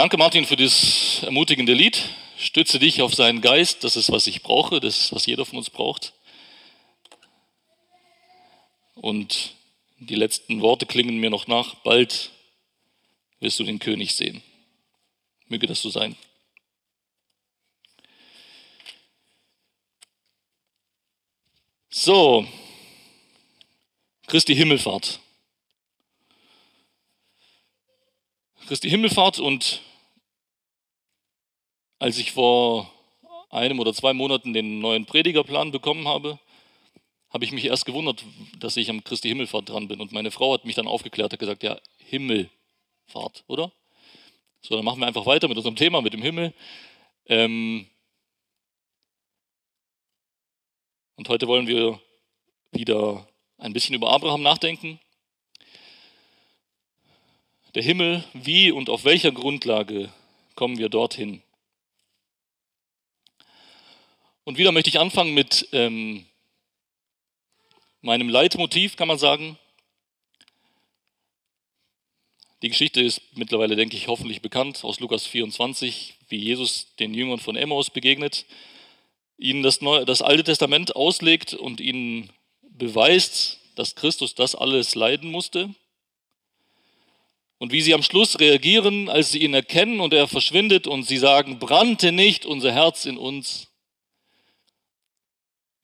Danke, Martin, für das ermutigende Lied. Stütze dich auf seinen Geist. Das ist, was ich brauche. Das ist, was jeder von uns braucht. Und die letzten Worte klingen mir noch nach. Bald wirst du den König sehen. Möge das so sein. So, Christi Himmelfahrt. Christi Himmelfahrt und als ich vor einem oder zwei Monaten den neuen Predigerplan bekommen habe, habe ich mich erst gewundert, dass ich am Christi Himmelfahrt dran bin. Und meine Frau hat mich dann aufgeklärt, hat gesagt, ja, Himmelfahrt, oder? So, dann machen wir einfach weiter mit unserem Thema, mit dem Himmel. Ähm und heute wollen wir wieder ein bisschen über Abraham nachdenken. Der Himmel, wie und auf welcher Grundlage kommen wir dorthin? Und wieder möchte ich anfangen mit ähm, meinem Leitmotiv, kann man sagen. Die Geschichte ist mittlerweile, denke ich, hoffentlich bekannt aus Lukas 24, wie Jesus den Jüngern von Emmaus begegnet, ihnen das, Neue, das Alte Testament auslegt und ihnen beweist, dass Christus das alles leiden musste und wie sie am Schluss reagieren, als sie ihn erkennen und er verschwindet und sie sagen, brannte nicht unser Herz in uns,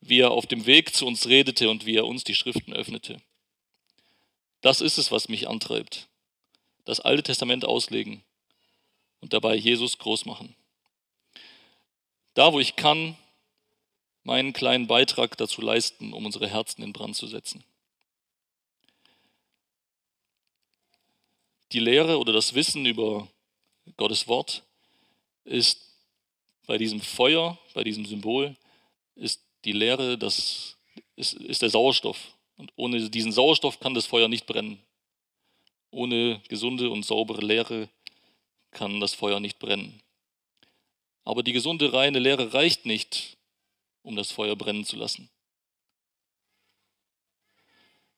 wie er auf dem Weg zu uns redete und wie er uns die Schriften öffnete. Das ist es, was mich antreibt. Das Alte Testament auslegen und dabei Jesus groß machen. Da, wo ich kann, meinen kleinen Beitrag dazu leisten, um unsere Herzen in Brand zu setzen. die Lehre oder das Wissen über Gottes Wort ist bei diesem Feuer, bei diesem Symbol, ist die Lehre, das ist, ist der Sauerstoff. Und ohne diesen Sauerstoff kann das Feuer nicht brennen. Ohne gesunde und saubere Lehre kann das Feuer nicht brennen. Aber die gesunde, reine Lehre reicht nicht, um das Feuer brennen zu lassen.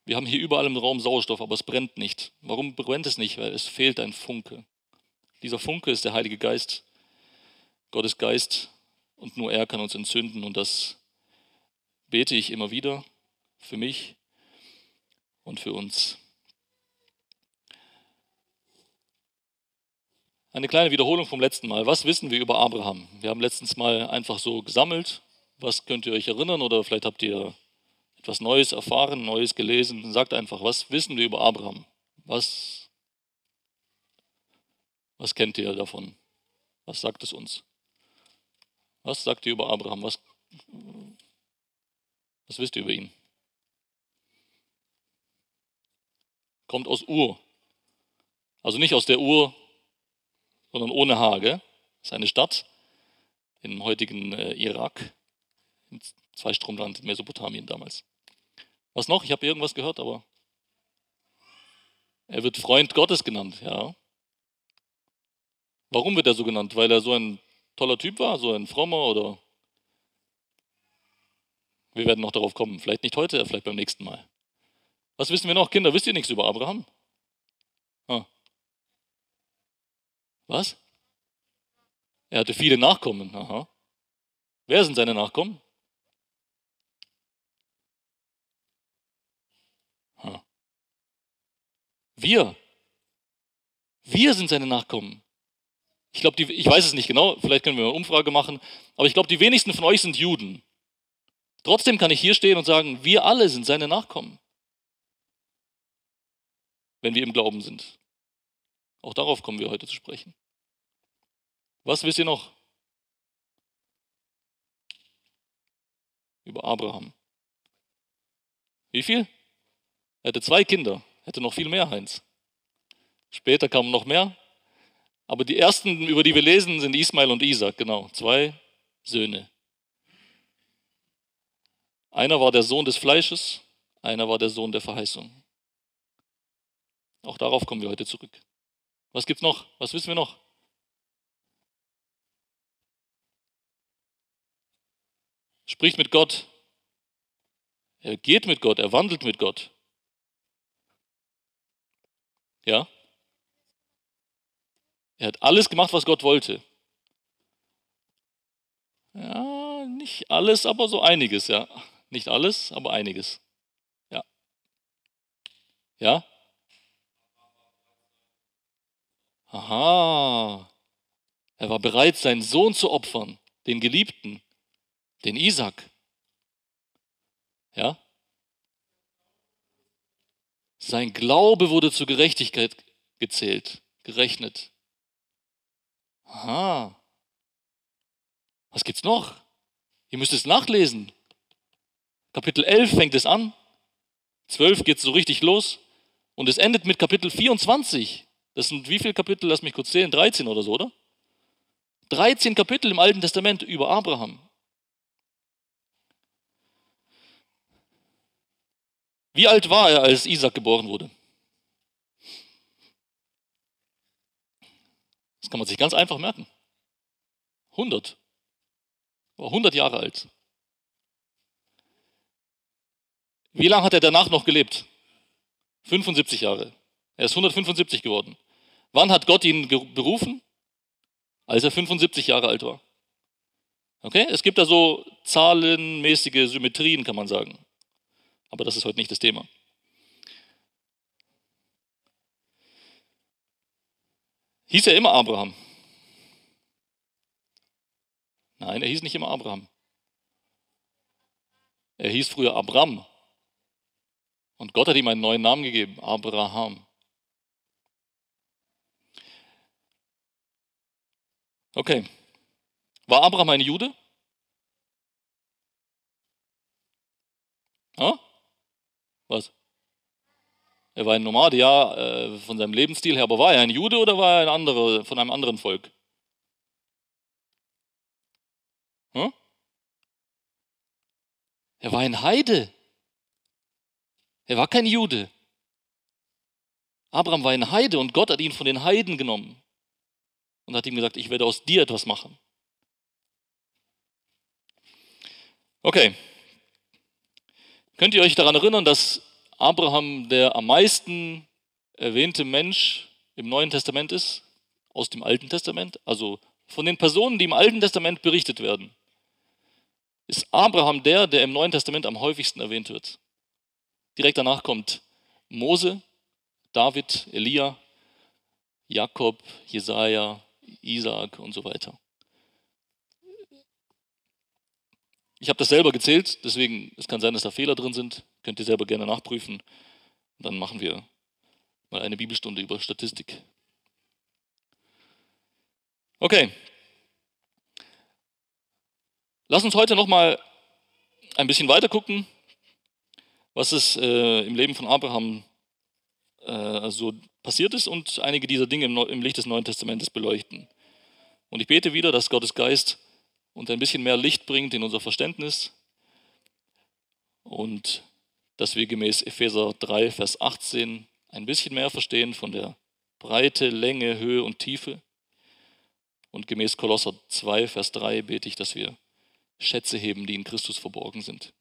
Wir haben hier überall im Raum Sauerstoff, aber es brennt nicht. Warum brennt es nicht? Weil es fehlt ein Funke. Dieser Funke ist der Heilige Geist, Gottes Geist, und nur er kann uns entzünden. Und das bete ich immer wieder für mich und für uns. Eine kleine Wiederholung vom letzten Mal. Was wissen wir über Abraham? Wir haben letztens mal einfach so gesammelt. Was könnt ihr euch erinnern? Oder vielleicht habt ihr etwas Neues erfahren, Neues gelesen. Sagt einfach, was wissen wir über Abraham? Was, was kennt ihr davon? Was sagt es uns? Was sagt ihr über Abraham? Was, was wisst ihr über ihn? Kommt aus Ur. Also nicht aus der Ur, sondern ohne H. Gell? Das ist eine Stadt im heutigen äh, Irak, Zweistromland in Mesopotamien damals. Was noch? Ich habe irgendwas gehört, aber er wird Freund Gottes genannt, ja. Warum wird er so genannt? Weil er so ein toller Typ war, so ein frommer oder wir werden noch darauf kommen. Vielleicht nicht heute, vielleicht beim nächsten Mal. Was wissen wir noch? Kinder, wisst ihr nichts über Abraham? Ah. Was? Er hatte viele Nachkommen. Aha. Wer sind seine Nachkommen? Wir. Wir sind seine Nachkommen. Ich glaube, ich weiß es nicht genau, vielleicht können wir eine Umfrage machen, aber ich glaube, die wenigsten von euch sind Juden. Trotzdem kann ich hier stehen und sagen, wir alle sind seine Nachkommen, wenn wir im Glauben sind. Auch darauf kommen wir heute zu sprechen. Was wisst ihr noch über Abraham? Wie viel? Er hatte zwei Kinder. Hätte noch viel mehr, Heinz. Später kamen noch mehr. Aber die ersten, über die wir lesen, sind Ismail und Isaac, genau. Zwei Söhne. Einer war der Sohn des Fleisches, einer war der Sohn der Verheißung. Auch darauf kommen wir heute zurück. Was gibt's noch? Was wissen wir noch? Spricht mit Gott. Er geht mit Gott, er wandelt mit Gott. Ja? Er hat alles gemacht, was Gott wollte. Ja, nicht alles, aber so einiges, ja. Nicht alles, aber einiges. Ja. Ja? Aha. Er war bereit, seinen Sohn zu opfern, den Geliebten, den Isaac. Ja? Sein Glaube wurde zur Gerechtigkeit gezählt, gerechnet. Aha. Was gibt's noch? Ihr müsst es nachlesen. Kapitel 11 fängt es an. 12 geht so richtig los. Und es endet mit Kapitel 24. Das sind wie viele Kapitel? Lass mich kurz zählen. 13 oder so, oder? 13 Kapitel im Alten Testament über Abraham. Wie alt war er, als Isaac geboren wurde? Das kann man sich ganz einfach merken. 100. War 100 Jahre alt. Wie lange hat er danach noch gelebt? 75 Jahre. Er ist 175 geworden. Wann hat Gott ihn berufen? Als er 75 Jahre alt war. Okay? Es gibt da so zahlenmäßige Symmetrien, kann man sagen. Aber das ist heute nicht das Thema. Hieß er immer Abraham? Nein, er hieß nicht immer Abraham. Er hieß früher Abram. Und Gott hat ihm einen neuen Namen gegeben, Abraham. Okay. War Abraham ein Jude? Ha? Was? Er war ein Nomade, ja, äh, von seinem Lebensstil her, aber war er ein Jude oder war er ein anderer, von einem anderen Volk? Hm? Er war ein Heide. Er war kein Jude. Abraham war ein Heide und Gott hat ihn von den Heiden genommen und hat ihm gesagt, ich werde aus dir etwas machen. Okay. Könnt ihr euch daran erinnern, dass Abraham der am meisten erwähnte Mensch im Neuen Testament ist, aus dem Alten Testament, also von den Personen, die im Alten Testament berichtet werden, ist Abraham der, der im Neuen Testament am häufigsten erwähnt wird. Direkt danach kommt Mose, David, Elia, Jakob, Jesaja, Isaac und so weiter. Ich habe das selber gezählt, deswegen es kann sein, dass da Fehler drin sind. Könnt ihr selber gerne nachprüfen. Dann machen wir mal eine Bibelstunde über Statistik. Okay. Lass uns heute noch mal ein bisschen weiter gucken, was es äh, im Leben von Abraham äh, so passiert ist und einige dieser Dinge im, im Licht des Neuen Testamentes beleuchten. Und ich bete wieder, dass Gottes Geist uns ein bisschen mehr Licht bringt in unser Verständnis und dass wir gemäß Epheser 3, Vers 18 ein bisschen mehr verstehen von der Breite, Länge, Höhe und Tiefe. Und gemäß Kolosser 2, Vers 3 bete ich, dass wir Schätze heben, die in Christus verborgen sind.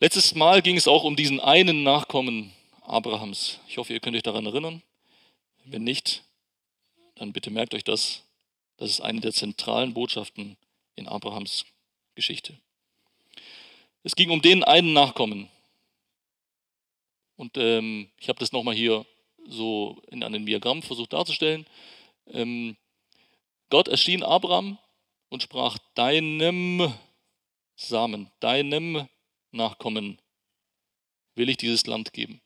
Letztes Mal ging es auch um diesen einen Nachkommen Abrahams. Ich hoffe, ihr könnt euch daran erinnern. Wenn nicht, dann bitte merkt euch das. Das ist eine der zentralen Botschaften in Abrahams Geschichte. Es ging um den einen Nachkommen. Und ähm, ich habe das nochmal hier so in einem Diagramm versucht darzustellen. Ähm, Gott erschien Abraham und sprach, deinem Samen, deinem Nachkommen will ich dieses Land geben.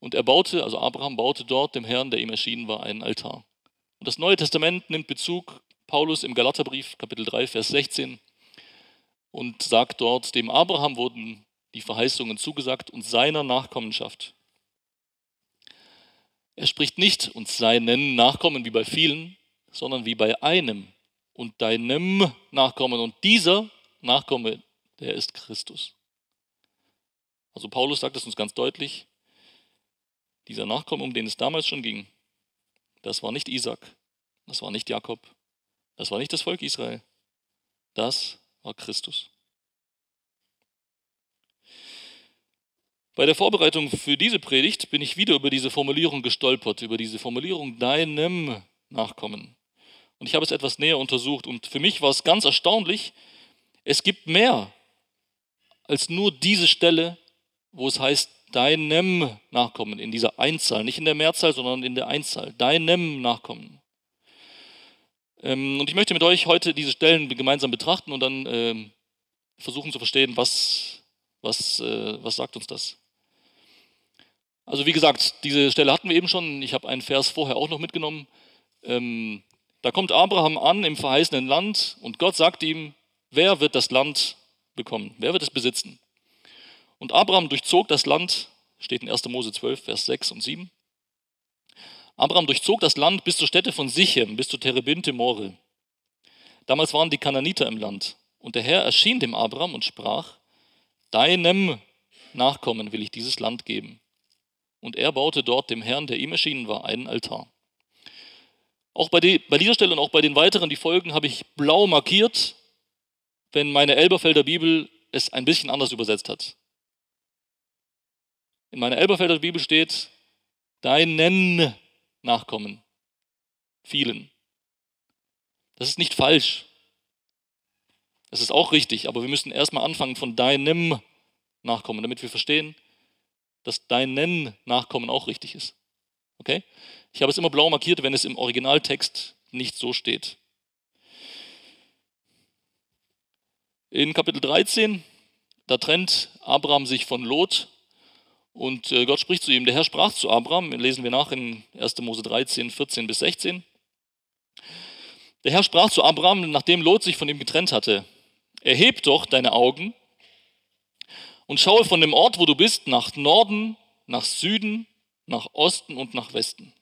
Und er baute, also Abraham baute dort dem Herrn, der ihm erschienen war, einen Altar. Und das Neue Testament nimmt Bezug, Paulus im Galaterbrief, Kapitel 3, Vers 16, und sagt dort, dem Abraham wurden die Verheißungen zugesagt und seiner Nachkommenschaft. Er spricht nicht und seinen Nachkommen wie bei vielen, sondern wie bei einem und deinem Nachkommen. Und dieser Nachkomme, der ist Christus. Also Paulus sagt es uns ganz deutlich, dieser Nachkomme, um den es damals schon ging, das war nicht Isaac, das war nicht Jakob, das war nicht das Volk Israel, das war Christus. Bei der Vorbereitung für diese Predigt bin ich wieder über diese Formulierung gestolpert, über diese Formulierung deinem Nachkommen. Und ich habe es etwas näher untersucht und für mich war es ganz erstaunlich, es gibt mehr als nur diese Stelle, wo es heißt deinem Nachkommen, in dieser Einzahl, nicht in der Mehrzahl, sondern in der Einzahl, deinem Nachkommen. Ähm, und ich möchte mit euch heute diese Stellen gemeinsam betrachten und dann ähm, versuchen zu verstehen, was, was, äh, was sagt uns das. Also wie gesagt, diese Stelle hatten wir eben schon. Ich habe einen Vers vorher auch noch mitgenommen. Ähm, da kommt Abraham an im verheißenen Land und Gott sagt ihm, wer wird das Land bekommen? Wer wird es besitzen? Und Abraham durchzog das Land, steht in 1. Mose 12, Vers 6 und 7. Abraham durchzog das Land bis zur Stätte von Sichem, bis zur Terebinte More. Damals waren die Kananiter im Land. Und der Herr erschien dem Abraham und sprach, deinem Nachkommen will ich dieses Land geben. Und er baute dort dem Herrn, der ihm erschienen war, einen Altar. Auch bei dieser Stelle und auch bei den weiteren, die Folgen, habe ich blau markiert, wenn meine Elberfelder Bibel es ein bisschen anders übersetzt hat. In meiner Elberfelder Bibel steht, deinen Nachkommen, vielen. Das ist nicht falsch. Das ist auch richtig, aber wir müssen erstmal anfangen von deinem Nachkommen, damit wir verstehen, dass deinen Nachkommen auch richtig ist. Okay? Ich habe es immer blau markiert, wenn es im Originaltext nicht so steht. In Kapitel 13, da trennt Abraham sich von Lot und äh, Gott spricht zu ihm. Der Herr sprach zu Abraham, lesen wir nach in 1. Mose 13, 14 bis 16. Der Herr sprach zu Abraham, nachdem Lot sich von ihm getrennt hatte, erheb doch deine Augen und schaue von dem Ort, wo du bist, nach Norden, nach Süden, nach Osten und nach Westen.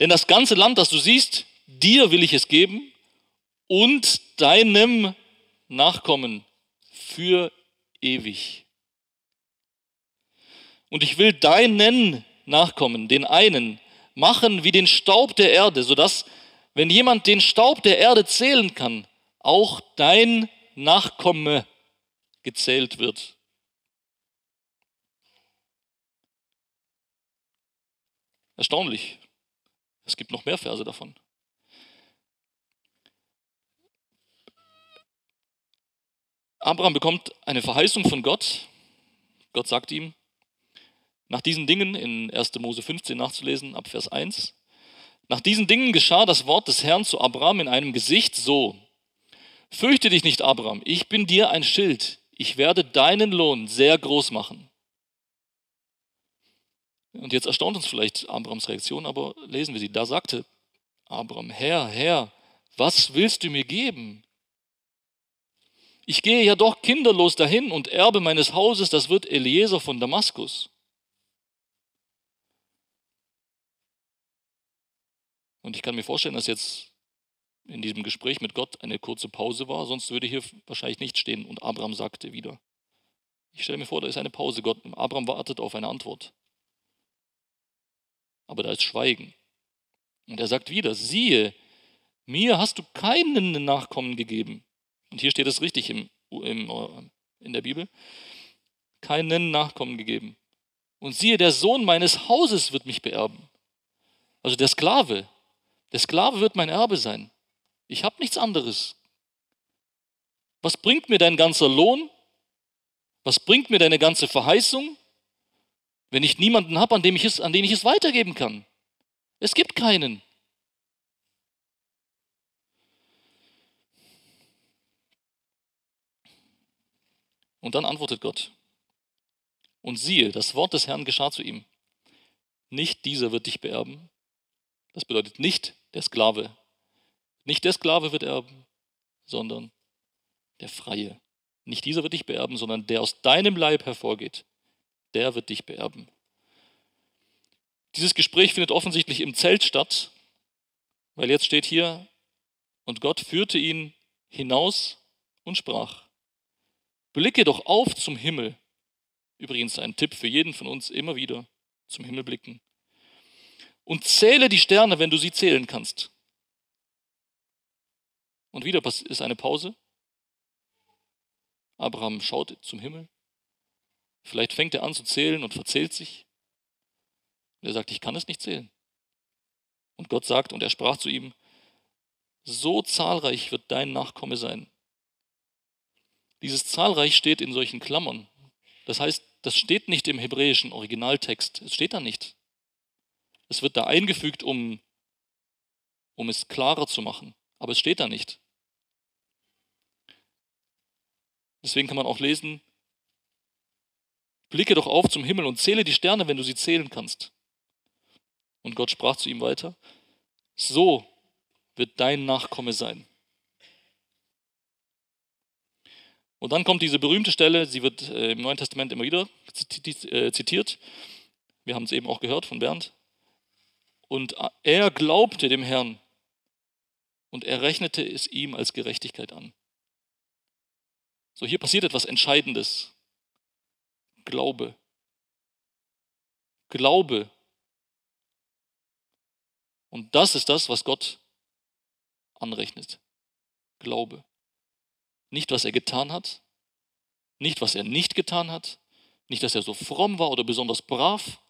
Denn das ganze Land, das du siehst, dir will ich es geben und deinem Nachkommen für ewig. Und ich will deinen Nachkommen, den einen, machen wie den Staub der Erde, sodass, wenn jemand den Staub der Erde zählen kann, auch dein Nachkomme gezählt wird. Erstaunlich. Es gibt noch mehr Verse davon. Abraham bekommt eine Verheißung von Gott. Gott sagt ihm, nach diesen Dingen in 1. Mose 15 nachzulesen, ab Vers 1, nach diesen Dingen geschah das Wort des Herrn zu Abraham in einem Gesicht so, Fürchte dich nicht, Abraham, ich bin dir ein Schild, ich werde deinen Lohn sehr groß machen. Und jetzt erstaunt uns vielleicht Abrahams Reaktion, aber lesen wir sie. Da sagte Abraham, Herr, Herr, was willst du mir geben? Ich gehe ja doch kinderlos dahin und Erbe meines Hauses, das wird Eliezer von Damaskus. Und ich kann mir vorstellen, dass jetzt in diesem Gespräch mit Gott eine kurze Pause war, sonst würde hier wahrscheinlich nicht stehen. Und Abraham sagte wieder. Ich stelle mir vor, da ist eine Pause. Gott, Abraham wartet auf eine Antwort. Aber da ist Schweigen. Und er sagt wieder, siehe, mir hast du keinen Nachkommen gegeben. Und hier steht es richtig im, im, in der Bibel. Keinen Nachkommen gegeben. Und siehe, der Sohn meines Hauses wird mich beerben. Also der Sklave. Der Sklave wird mein Erbe sein. Ich habe nichts anderes. Was bringt mir dein ganzer Lohn? Was bringt mir deine ganze Verheißung, wenn ich niemanden habe, an, dem ich es, an den ich es weitergeben kann? Es gibt keinen. Und dann antwortet Gott. Und siehe, das Wort des Herrn geschah zu ihm. Nicht dieser wird dich beerben. Das bedeutet nicht der Sklave, nicht der Sklave wird erben, sondern der Freie. Nicht dieser wird dich beerben, sondern der aus deinem Leib hervorgeht, der wird dich beerben. Dieses Gespräch findet offensichtlich im Zelt statt, weil jetzt steht hier, und Gott führte ihn hinaus und sprach, blicke doch auf zum Himmel. Übrigens ein Tipp für jeden von uns, immer wieder zum Himmel blicken. Und zähle die Sterne, wenn du sie zählen kannst. Und wieder ist eine Pause. Abraham schaut zum Himmel. Vielleicht fängt er an zu zählen und verzählt sich. Und er sagt, ich kann es nicht zählen. Und Gott sagt, und er sprach zu ihm, so zahlreich wird dein Nachkomme sein. Dieses zahlreich steht in solchen Klammern. Das heißt, das steht nicht im hebräischen Originaltext. Es steht da nicht. Es wird da eingefügt, um, um es klarer zu machen. Aber es steht da nicht. Deswegen kann man auch lesen, blicke doch auf zum Himmel und zähle die Sterne, wenn du sie zählen kannst. Und Gott sprach zu ihm weiter, so wird dein Nachkomme sein. Und dann kommt diese berühmte Stelle, sie wird äh, im Neuen Testament immer wieder äh, zitiert. Wir haben es eben auch gehört von Bernd. Und er glaubte dem Herrn und er rechnete es ihm als Gerechtigkeit an. So, hier passiert etwas Entscheidendes. Glaube. Glaube. Und das ist das, was Gott anrechnet. Glaube. Nicht, was er getan hat, nicht, was er nicht getan hat, nicht, dass er so fromm war oder besonders brav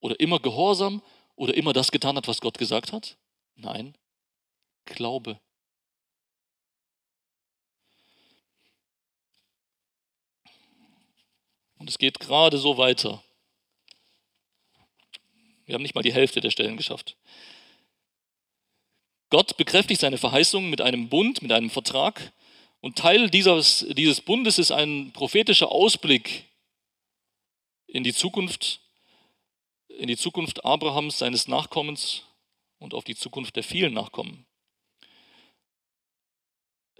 oder immer gehorsam oder immer das getan hat, was Gott gesagt hat. Nein, Glaube. Und es geht gerade so weiter. Wir haben nicht mal die Hälfte der Stellen geschafft. Gott bekräftigt seine Verheißung mit einem Bund, mit einem Vertrag. Und Teil dieses, dieses Bundes ist ein prophetischer Ausblick in die Zukunft, in die Zukunft Abrahams, seines Nachkommens und auf die Zukunft der vielen Nachkommen.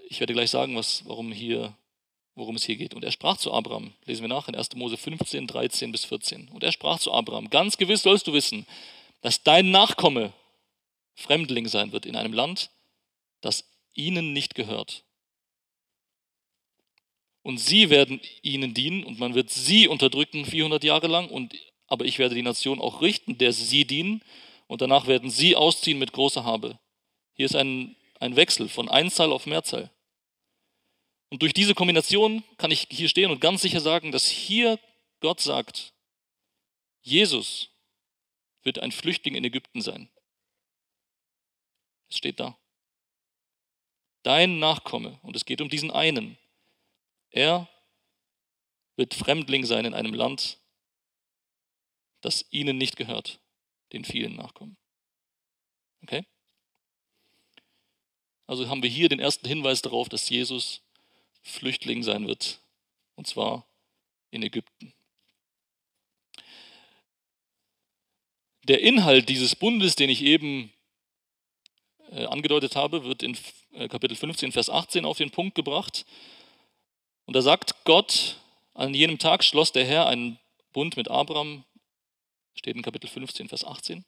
Ich werde gleich sagen, was, warum hier, worum es hier geht. Und er sprach zu Abraham, lesen wir nach in 1. Mose 15, 13 bis 14. Und er sprach zu Abraham, ganz gewiss sollst du wissen, dass dein Nachkomme Fremdling sein wird in einem Land, das ihnen nicht gehört. Und sie werden ihnen dienen und man wird sie unterdrücken 400 Jahre lang, und, aber ich werde die Nation auch richten, der sie dienen, und danach werden sie ausziehen mit großer Habe. Hier ist ein, ein Wechsel von Einzahl auf Mehrzahl. Und durch diese Kombination kann ich hier stehen und ganz sicher sagen, dass hier Gott sagt, Jesus wird ein Flüchtling in Ägypten sein. Es steht da. Dein Nachkomme, und es geht um diesen einen, er wird Fremdling sein in einem Land, das ihnen nicht gehört, den vielen Nachkommen. Okay? Also haben wir hier den ersten Hinweis darauf, dass Jesus Flüchtling sein wird, und zwar in Ägypten. Der Inhalt dieses Bundes, den ich eben äh, angedeutet habe, wird in äh, Kapitel 15, Vers 18 auf den Punkt gebracht. Und da sagt Gott, an jenem Tag schloss der Herr einen Bund mit Abraham, steht in Kapitel 15, Vers 18.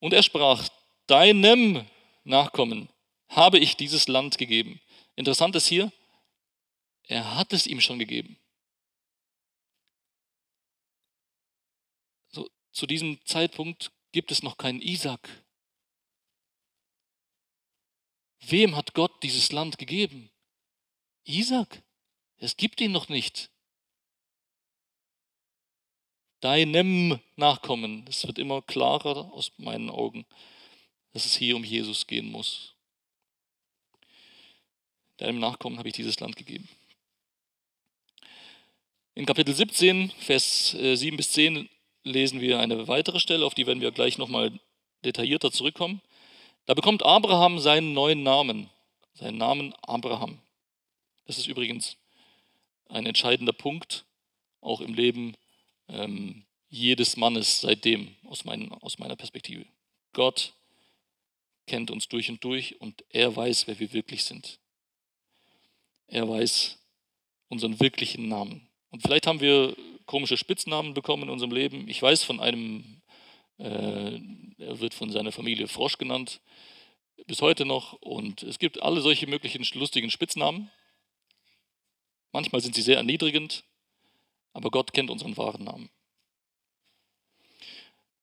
Und er sprach, deinem Nachkommen habe ich dieses Land gegeben. Interessant ist hier, er hat es ihm schon gegeben. So, zu diesem Zeitpunkt gibt es noch keinen Isaac. Wem hat Gott dieses Land gegeben? Isaac. Es gibt ihn noch nicht. Deinem Nachkommen. Es wird immer klarer aus meinen Augen, dass es hier um Jesus gehen muss. Deinem Nachkommen habe ich dieses Land gegeben. In Kapitel 17, Vers 7 äh, bis 10 lesen wir eine weitere Stelle, auf die werden wir gleich nochmal detaillierter zurückkommen. Da bekommt Abraham seinen neuen Namen, seinen Namen Abraham. Das ist übrigens ein entscheidender Punkt, auch im Leben ähm, jedes Mannes seitdem, aus, mein, aus meiner Perspektive. Gott kennt uns durch und durch und er weiß, wer wir wirklich sind. Er weiß unseren wirklichen Namen. Und vielleicht haben wir komische Spitznamen bekommen in unserem Leben. Ich weiß von einem äh, er wird von seiner Familie Frosch genannt, bis heute noch. Und es gibt alle solche möglichen lustigen Spitznamen. Manchmal sind sie sehr erniedrigend, aber Gott kennt unseren wahren Namen.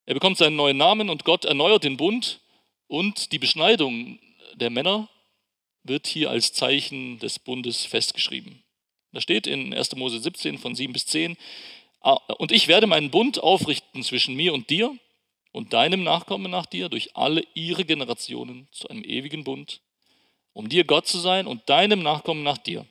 Er bekommt seinen neuen Namen und Gott erneuert den Bund und die Beschneidung der Männer wird hier als Zeichen des Bundes festgeschrieben. Da steht in 1. Mose 17 von 7 bis 10, ah, und ich werde meinen Bund aufrichten zwischen mir und dir und deinem Nachkommen nach dir durch alle ihre Generationen zu einem ewigen Bund, um dir Gott zu sein und deinem Nachkommen nach dir.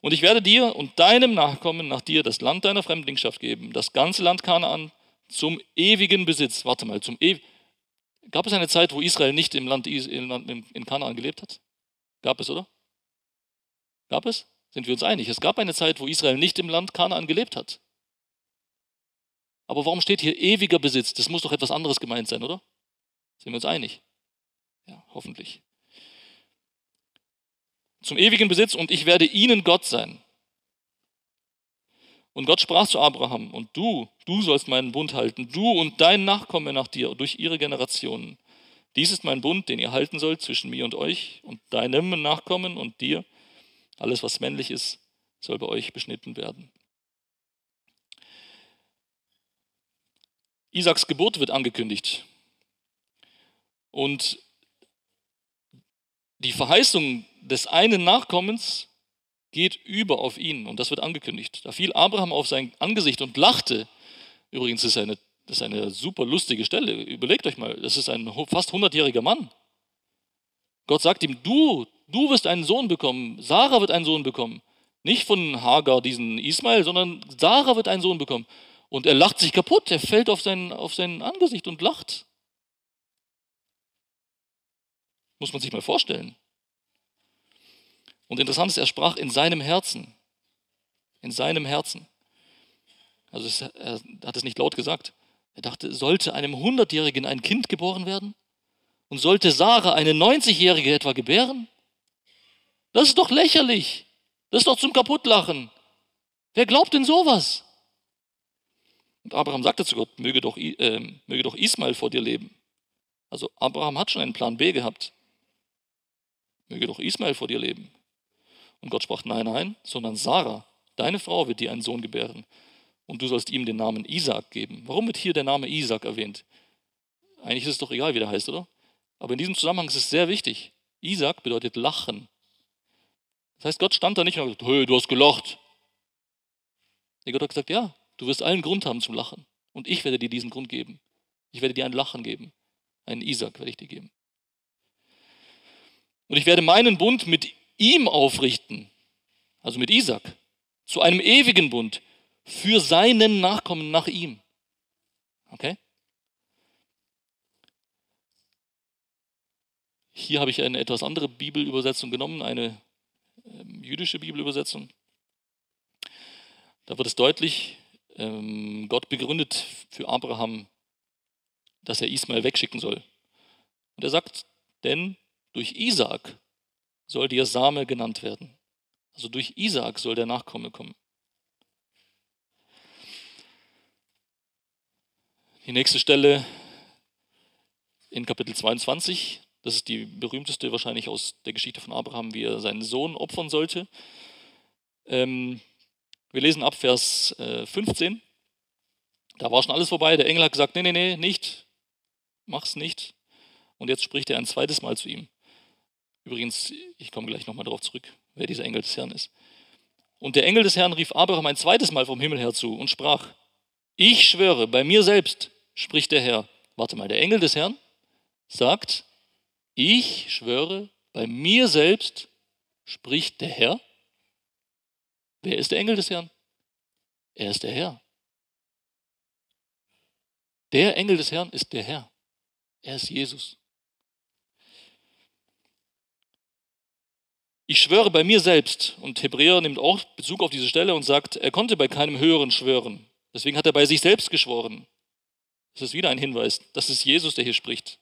Und ich werde dir und deinem Nachkommen nach dir das Land deiner Fremdlingschaft geben, das ganze Land Kanaan zum ewigen Besitz. Warte mal, zum ewigen. Gab es eine Zeit, wo Israel nicht im Land in Kanaan gelebt hat? Gab es, oder? Gab es? Sind wir uns einig? Es gab eine Zeit, wo Israel nicht im Land Kanaan gelebt hat. Aber warum steht hier ewiger Besitz? Das muss doch etwas anderes gemeint sein, oder? Sind wir uns einig? Ja, hoffentlich. Zum ewigen Besitz und ich werde ihnen Gott sein. Und Gott sprach zu Abraham, und du, du sollst meinen Bund halten, du und dein Nachkomme nach dir durch ihre Generationen. Dies ist mein Bund, den ihr halten sollt zwischen mir und euch und deinem Nachkommen und dir. Alles, was männlich ist, soll bei euch beschnitten werden. Isaaks Geburt wird angekündigt. Und die Verheißung des einen Nachkommens geht über auf ihn und das wird angekündigt. Da fiel Abraham auf sein Angesicht und lachte. Übrigens ist eine, das ist eine super lustige Stelle. Überlegt euch mal, das ist ein fast 100-jähriger Mann. Gott sagt ihm, du, Du wirst einen Sohn bekommen, Sarah wird einen Sohn bekommen. Nicht von Hagar, diesen Ismail, sondern Sarah wird einen Sohn bekommen. Und er lacht sich kaputt, er fällt auf sein, auf sein Angesicht und lacht. Muss man sich mal vorstellen. Und interessant ist, er sprach in seinem Herzen. In seinem Herzen. Also es, er hat es nicht laut gesagt. Er dachte, sollte einem Hundertjährigen ein Kind geboren werden? Und sollte Sarah eine 90-Jährige etwa gebären? Das ist doch lächerlich. Das ist doch zum Kaputtlachen. Wer glaubt denn sowas? Und Abraham sagte zu Gott, möge doch, äh, möge doch Ismael vor dir leben. Also Abraham hat schon einen Plan B gehabt. Möge doch Ismael vor dir leben. Und Gott sprach, nein, nein, sondern Sarah, deine Frau, wird dir einen Sohn gebären. Und du sollst ihm den Namen Isaac geben. Warum wird hier der Name Isaac erwähnt? Eigentlich ist es doch egal, wie der heißt, oder? Aber in diesem Zusammenhang ist es sehr wichtig. Isaac bedeutet lachen. Das heißt, Gott stand da nicht und hat gesagt, hey, du hast gelacht. Nee, Gott hat gesagt, ja, du wirst allen Grund haben zum Lachen. Und ich werde dir diesen Grund geben. Ich werde dir ein Lachen geben. Einen Isaac werde ich dir geben. Und ich werde meinen Bund mit ihm aufrichten, also mit Isaac, zu einem ewigen Bund für seinen Nachkommen nach ihm. Okay? Hier habe ich eine etwas andere Bibelübersetzung genommen, eine ähm, jüdische Bibelübersetzung. Da wird es deutlich, ähm, Gott begründet für Abraham, dass er Ismael wegschicken soll. Und er sagt, denn durch Isaak soll der Same genannt werden. Also durch Isaak soll der Nachkomme kommen. Die nächste Stelle in Kapitel 22, das ist die berühmteste wahrscheinlich aus der Geschichte von Abraham, wie er seinen Sohn opfern sollte. Ähm, wir lesen ab Vers äh, 15. Da war schon alles vorbei. Der Engel hat gesagt, nee, nee, nee, nicht. Mach's nicht. Und jetzt spricht er ein zweites Mal zu ihm. Übrigens, ich komme gleich nochmal darauf zurück, wer dieser Engel des Herrn ist. Und der Engel des Herrn rief Abraham ein zweites Mal vom Himmel her zu und sprach, ich schwöre, bei mir selbst, spricht der Herr. Warte mal, der Engel des Herrn sagt, ich schwöre, bei mir selbst spricht der Herr. Wer ist der Engel des Herrn? Er ist der Herr. Der Engel des Herrn ist der Herr. Er ist Jesus. Ich schwöre bei mir selbst. Und Hebräer nimmt auch Bezug auf diese Stelle und sagt, er konnte bei keinem Höheren schwören. Deswegen hat er bei sich selbst geschworen. Das ist wieder ein Hinweis. Das ist Jesus, der hier spricht.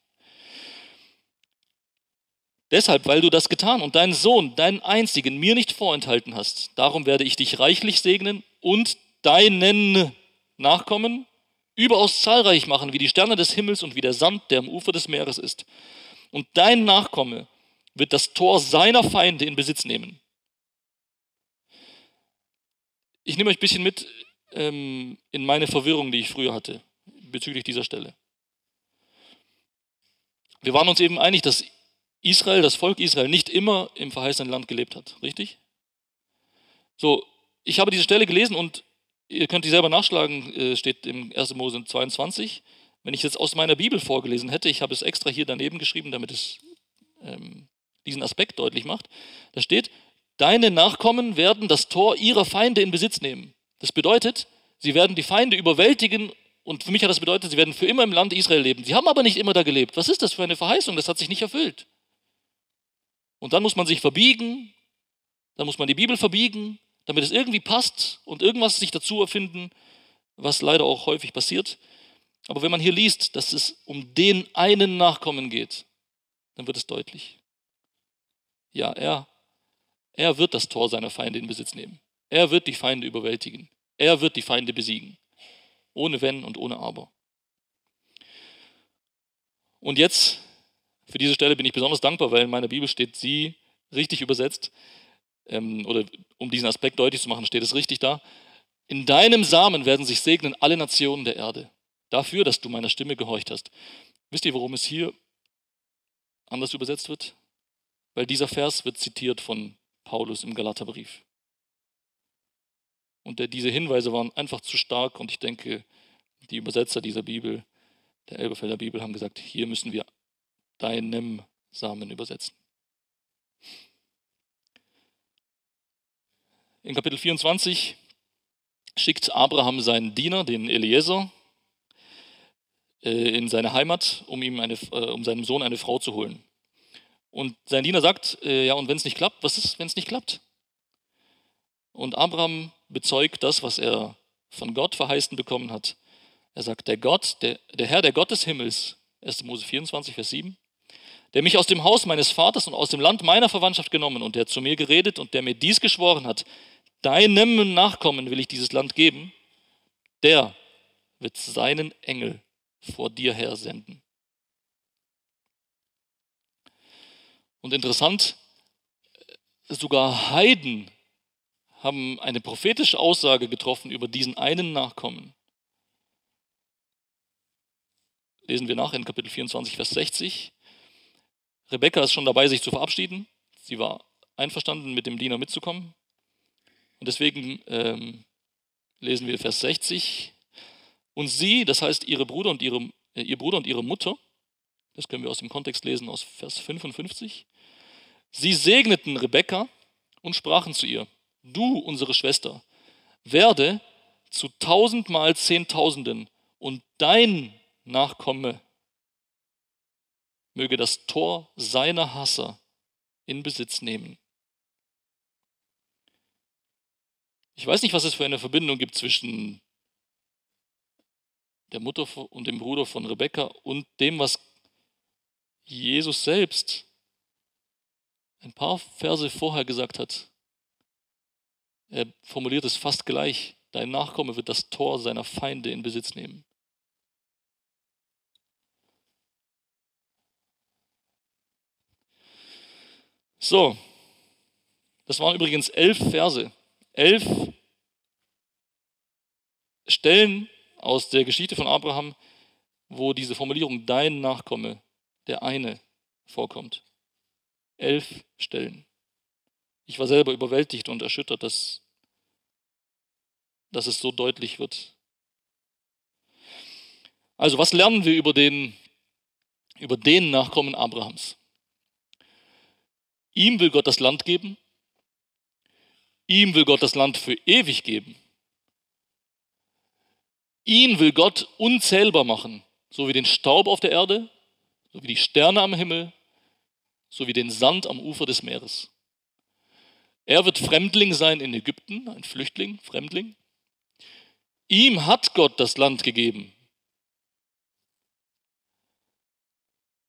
Deshalb, weil du das getan und deinen Sohn, deinen einzigen, mir nicht vorenthalten hast. Darum werde ich dich reichlich segnen und deinen Nachkommen überaus zahlreich machen, wie die Sterne des Himmels und wie der Sand, der am Ufer des Meeres ist. Und dein Nachkomme wird das Tor seiner Feinde in Besitz nehmen. Ich nehme euch ein bisschen mit ähm, in meine Verwirrung, die ich früher hatte bezüglich dieser Stelle. Wir waren uns eben einig, dass Israel, das Volk Israel, nicht immer im verheißenen Land gelebt hat. Richtig? So, ich habe diese Stelle gelesen und ihr könnt die selber nachschlagen, äh, steht im 1. Mose 22. Wenn ich jetzt aus meiner Bibel vorgelesen hätte, ich habe es extra hier daneben geschrieben, damit es ähm, diesen Aspekt deutlich macht, da steht, deine Nachkommen werden das Tor ihrer Feinde in Besitz nehmen. Das bedeutet, sie werden die Feinde überwältigen und für mich hat das bedeutet, sie werden für immer im Land Israel leben. Sie haben aber nicht immer da gelebt. Was ist das für eine Verheißung? Das hat sich nicht erfüllt. Und dann muss man sich verbiegen, dann muss man die Bibel verbiegen, damit es irgendwie passt und irgendwas sich dazu erfinden, was leider auch häufig passiert. Aber wenn man hier liest, dass es um den einen Nachkommen geht, dann wird es deutlich. Ja, er, er wird das Tor seiner Feinde in Besitz nehmen. Er wird die Feinde überwältigen. Er wird die Feinde besiegen. Ohne Wenn und ohne Aber. Und jetzt, für diese Stelle bin ich besonders dankbar, weil in meiner Bibel steht sie richtig übersetzt. Ähm, oder um diesen Aspekt deutlich zu machen, steht es richtig da. In deinem Samen werden sich segnen alle Nationen der Erde. Dafür, dass du meiner Stimme gehorcht hast. Wisst ihr, worum es hier anders übersetzt wird? Weil dieser Vers wird zitiert von Paulus im Galaterbrief. Und der, diese Hinweise waren einfach zu stark und ich denke, die Übersetzer dieser Bibel, der Elberfelder Bibel, haben gesagt, hier müssen wir deinem Samen übersetzen. In Kapitel 24 schickt Abraham seinen Diener, den Eliezer, äh, in seine Heimat, um, ihm eine, äh, um seinem Sohn eine Frau zu holen. Und sein Diener sagt, äh, ja, und wenn es nicht klappt, was ist, wenn es nicht klappt? Und Abraham bezeugt das, was er von Gott verheißen bekommen hat. Er sagt, der Gott, der, der Herr, der Gott des Himmels, 1. Mose 24, Vers 7, der mich aus dem Haus meines Vaters und aus dem Land meiner Verwandtschaft genommen und der zu mir geredet und der mir dies geschworen hat, deinem Nachkommen will ich dieses Land geben, der wird seinen Engel vor dir her senden. Und interessant, sogar Heiden haben eine prophetische Aussage getroffen über diesen einen Nachkommen. Lesen wir nach in Kapitel 24, Vers 60. Rebekka ist schon dabei, sich zu verabschieden. Sie war einverstanden, mit dem Diener mitzukommen. Und deswegen ähm, lesen wir Vers 60. Und sie, das heißt ihre Bruder und ihre, äh, ihr Bruder und ihre Mutter, das können wir aus dem Kontext lesen aus Vers 55, sie segneten Rebekka und sprachen zu ihr, du, unsere Schwester, werde zu tausendmal Zehntausenden und dein Nachkomme möge das Tor seiner Hasser in Besitz nehmen. Ich weiß nicht, was es für eine Verbindung gibt zwischen der Mutter und dem Bruder von Rebekka und dem, was Jesus selbst ein paar Verse vorher gesagt hat. Er formuliert es fast gleich. Dein Nachkomme wird das Tor seiner Feinde in Besitz nehmen. So, das waren übrigens elf Verse, elf Stellen aus der Geschichte von Abraham, wo diese Formulierung dein Nachkomme, der eine, vorkommt. Elf Stellen. Ich war selber überwältigt und erschüttert, dass, dass es so deutlich wird. Also was lernen wir über den, über den Nachkommen Abrahams? Ihm will Gott das Land geben. Ihm will Gott das Land für ewig geben. Ihn will Gott unzählbar machen, so wie den Staub auf der Erde, so wie die Sterne am Himmel, so wie den Sand am Ufer des Meeres. Er wird Fremdling sein in Ägypten, ein Flüchtling, Fremdling. Ihm hat Gott das Land gegeben.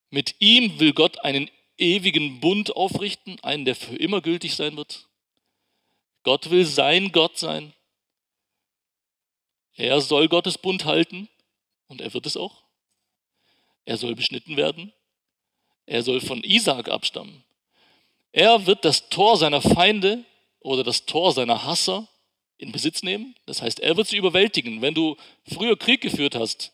Mit ihm will Gott einen ewigen Bund aufrichten, einen, der für immer gültig sein wird. Gott will sein Gott sein. Er soll Gottes Bund halten und er wird es auch. Er soll beschnitten werden. Er soll von Isaak abstammen. Er wird das Tor seiner Feinde oder das Tor seiner Hasser in Besitz nehmen. Das heißt, er wird sie überwältigen. Wenn du früher Krieg geführt hast,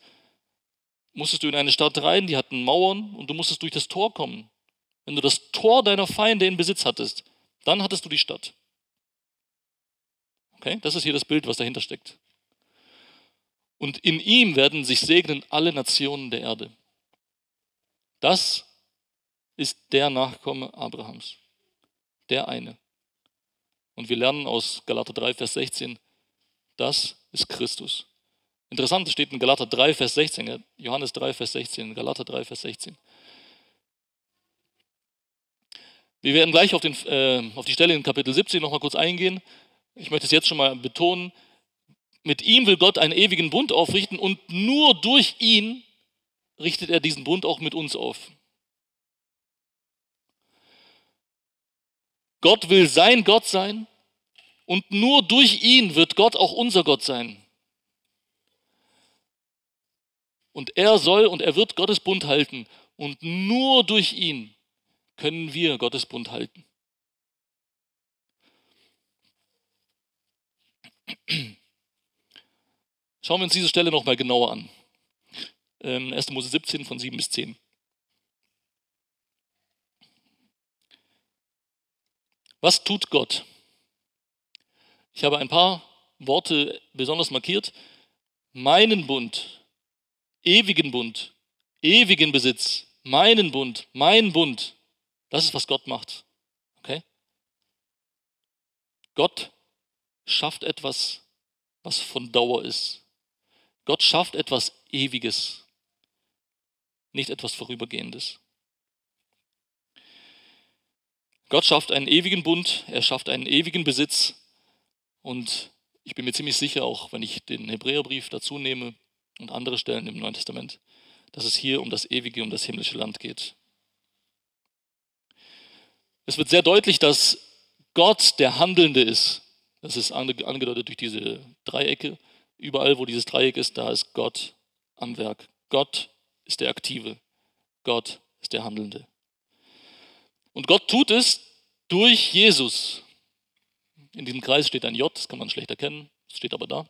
musstest du in eine Stadt rein, die hatten Mauern und du musstest durch das Tor kommen. Wenn du das Tor deiner Feinde in Besitz hattest, dann hattest du die Stadt. Okay? Das ist hier das Bild, was dahinter steckt. Und in ihm werden sich segnen alle Nationen der Erde. Das ist der Nachkomme Abrahams. Der eine. Und wir lernen aus Galater 3, Vers 16, das ist Christus. Interessant, es steht in Galater 3, Vers 16, Johannes 3, Vers 16, Galater 3, Vers 16. Wir werden gleich auf, den, äh, auf die Stelle in Kapitel 17 nochmal kurz eingehen. Ich möchte es jetzt schon mal betonen. Mit ihm will Gott einen ewigen Bund aufrichten und nur durch ihn richtet er diesen Bund auch mit uns auf. Gott will sein Gott sein und nur durch ihn wird Gott auch unser Gott sein. Und er soll und er wird Gottes Bund halten und nur durch ihn können wir Gottes Bund halten. Schauen wir uns diese Stelle nochmal genauer an. 1. Ähm, Mose 17 von 7 bis 10. Was tut Gott? Ich habe ein paar Worte besonders markiert. Meinen Bund, ewigen Bund, ewigen Besitz, meinen Bund, mein Bund. Das ist, was Gott macht. Okay? Gott schafft etwas, was von Dauer ist. Gott schafft etwas Ewiges, nicht etwas Vorübergehendes. Gott schafft einen ewigen Bund, er schafft einen ewigen Besitz und ich bin mir ziemlich sicher, auch wenn ich den Hebräerbrief dazu nehme und andere Stellen im Neuen Testament, dass es hier um das ewige, um das himmlische Land geht. Es wird sehr deutlich, dass Gott der Handelnde ist. Das ist angedeutet durch diese Dreiecke. Überall, wo dieses Dreieck ist, da ist Gott am Werk. Gott ist der Aktive. Gott ist der Handelnde. Und Gott tut es durch Jesus. In diesem Kreis steht ein J, das kann man schlecht erkennen, steht aber da.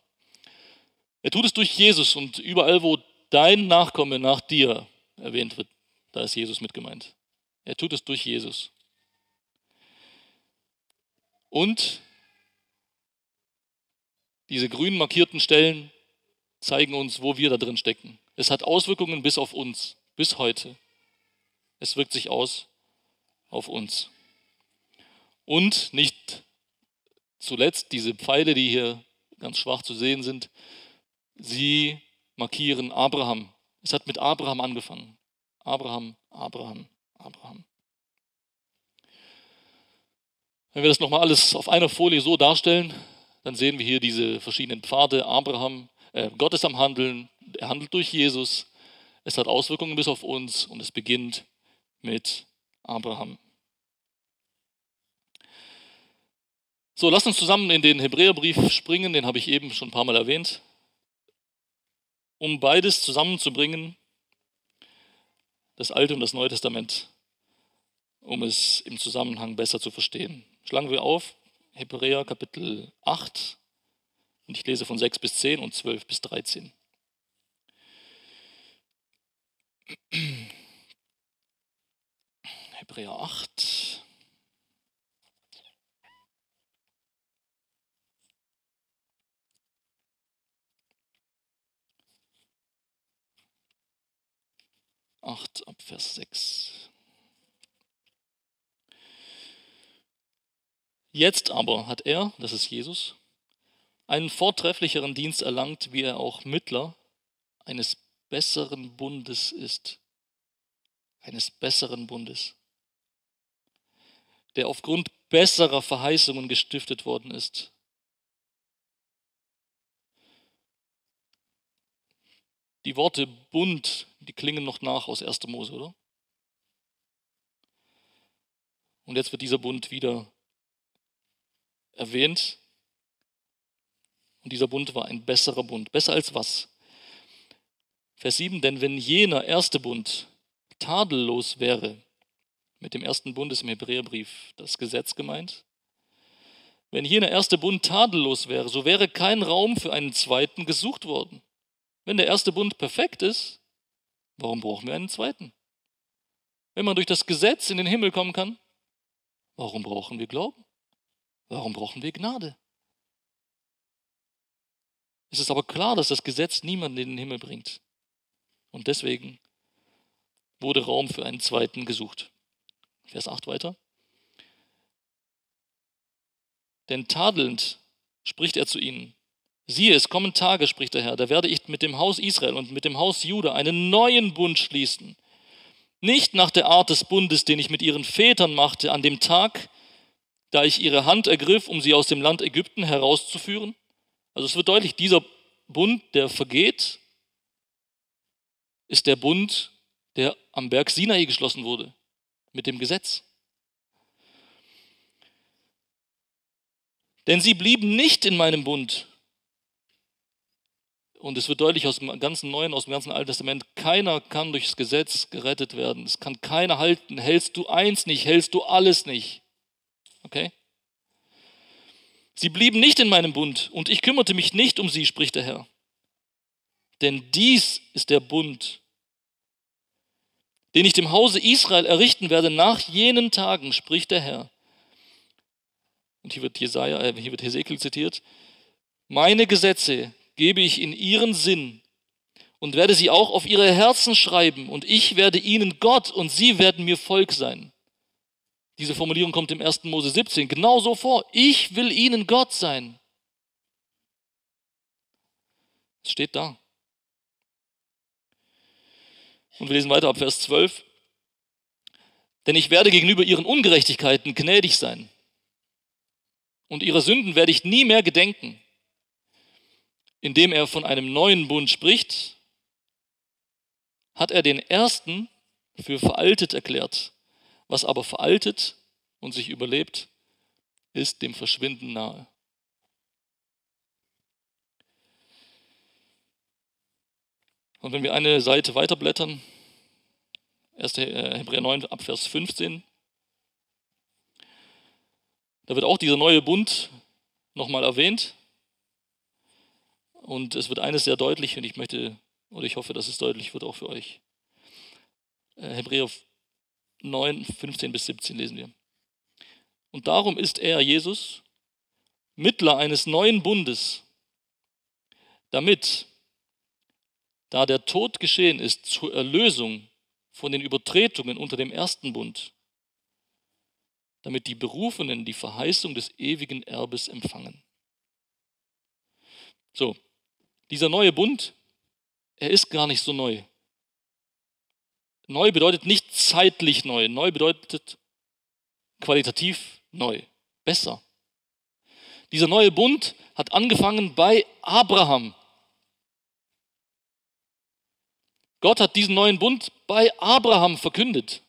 Er tut es durch Jesus und überall, wo dein Nachkomme nach dir erwähnt wird, da ist Jesus mit gemeint. Er tut es durch Jesus. Und diese grün markierten Stellen zeigen uns, wo wir da drin stecken. Es hat Auswirkungen bis auf uns, bis heute. Es wirkt sich aus auf uns. Und nicht zuletzt diese Pfeile, die hier ganz schwach zu sehen sind, sie markieren Abraham. Es hat mit Abraham angefangen. Abraham, Abraham, Abraham. Wenn wir das nochmal alles auf einer Folie so darstellen, dann sehen wir hier diese verschiedenen Pfade. Abraham, äh, Gott ist am Handeln, er handelt durch Jesus. Es hat Auswirkungen bis auf uns und es beginnt mit Abraham. So, lasst uns zusammen in den Hebräerbrief springen, den habe ich eben schon ein paar Mal erwähnt. Um beides zusammenzubringen, das Alte und das Neue Testament, um es im Zusammenhang besser zu verstehen. Schlagen wir auf, Hebräer Kapitel 8, und ich lese von 6 bis 10 und 12 bis 13. Hebräer 8. Acht ab Vers 6. Jetzt aber hat er, das ist Jesus, einen vortrefflicheren Dienst erlangt, wie er auch Mittler eines besseren Bundes ist. Eines besseren Bundes der aufgrund besserer Verheißungen gestiftet worden ist. Die Worte Bund, die klingen noch nach aus 1. Mose, oder? Und jetzt wird dieser Bund wieder erwähnt. Und dieser Bund war ein besserer Bund. Besser als was? Vers 7, denn wenn jener erste Bund tadellos wäre, mit dem ersten Bund ist im Hebräerbrief das Gesetz gemeint. Wenn jener erste Bund tadellos wäre, so wäre kein Raum für einen zweiten gesucht worden. Wenn der erste Bund perfekt ist, warum brauchen wir einen zweiten? Wenn man durch das Gesetz in den Himmel kommen kann, warum brauchen wir Glauben? Warum brauchen wir Gnade? Es ist aber klar, dass das Gesetz niemanden in den Himmel bringt. Und deswegen wurde Raum für einen zweiten gesucht. Vers 8 weiter. Denn tadelnd spricht er zu ihnen. Siehe, es kommen Tage, spricht der Herr, da werde ich mit dem Haus Israel und mit dem Haus Juda einen neuen Bund schließen. Nicht nach der Art des Bundes, den ich mit ihren Vätern machte an dem Tag, da ich ihre Hand ergriff, um sie aus dem Land Ägypten herauszuführen. Also es wird deutlich, dieser Bund, der vergeht, ist der Bund, der am Berg Sinai geschlossen wurde, mit dem Gesetz. Denn sie blieben nicht in meinem Bund. Und es wird deutlich aus dem ganzen Neuen, aus dem ganzen Alten Testament, keiner kann durchs Gesetz gerettet werden. Es kann keiner halten. Hältst du eins nicht, hältst du alles nicht. Okay? Sie blieben nicht in meinem Bund und ich kümmerte mich nicht um sie, spricht der Herr. Denn dies ist der Bund, den ich dem Hause Israel errichten werde nach jenen Tagen, spricht der Herr und hier wird, Jesaja, äh, hier wird Hesekiel zitiert, meine Gesetze gebe ich in ihren Sinn und werde sie auch auf ihre Herzen schreiben und ich werde ihnen Gott und sie werden mir Volk sein. Diese Formulierung kommt im 1. Mose 17 genauso vor. Ich will ihnen Gott sein. Es steht da. Und wir lesen weiter ab Vers 12. Denn ich werde gegenüber ihren Ungerechtigkeiten gnädig sein und ihrer Sünden werde ich nie mehr gedenken. Indem er von einem neuen Bund spricht, hat er den ersten für veraltet erklärt. Was aber veraltet und sich überlebt, ist dem Verschwinden nahe. Und wenn wir eine Seite weiterblättern, 1. Äh, Hebräer 9 ab Vers 15, da wird auch dieser neue Bund nochmal erwähnt. Und es wird eines sehr deutlich und ich möchte, oder ich hoffe, dass es deutlich wird auch für euch. Äh, Hebräer 9, 15 bis 17 lesen wir. Und darum ist er, Jesus, Mittler eines neuen Bundes, damit, da der Tod geschehen ist zur Erlösung von den Übertretungen unter dem ersten Bund, damit die Berufenen die Verheißung des ewigen Erbes empfangen. So, dieser neue Bund, er ist gar nicht so neu. Neu bedeutet nicht zeitlich neu, neu bedeutet qualitativ neu, besser. Dieser neue Bund hat angefangen bei Abraham. Gott hat diesen neuen Bund bei Abraham verkündet.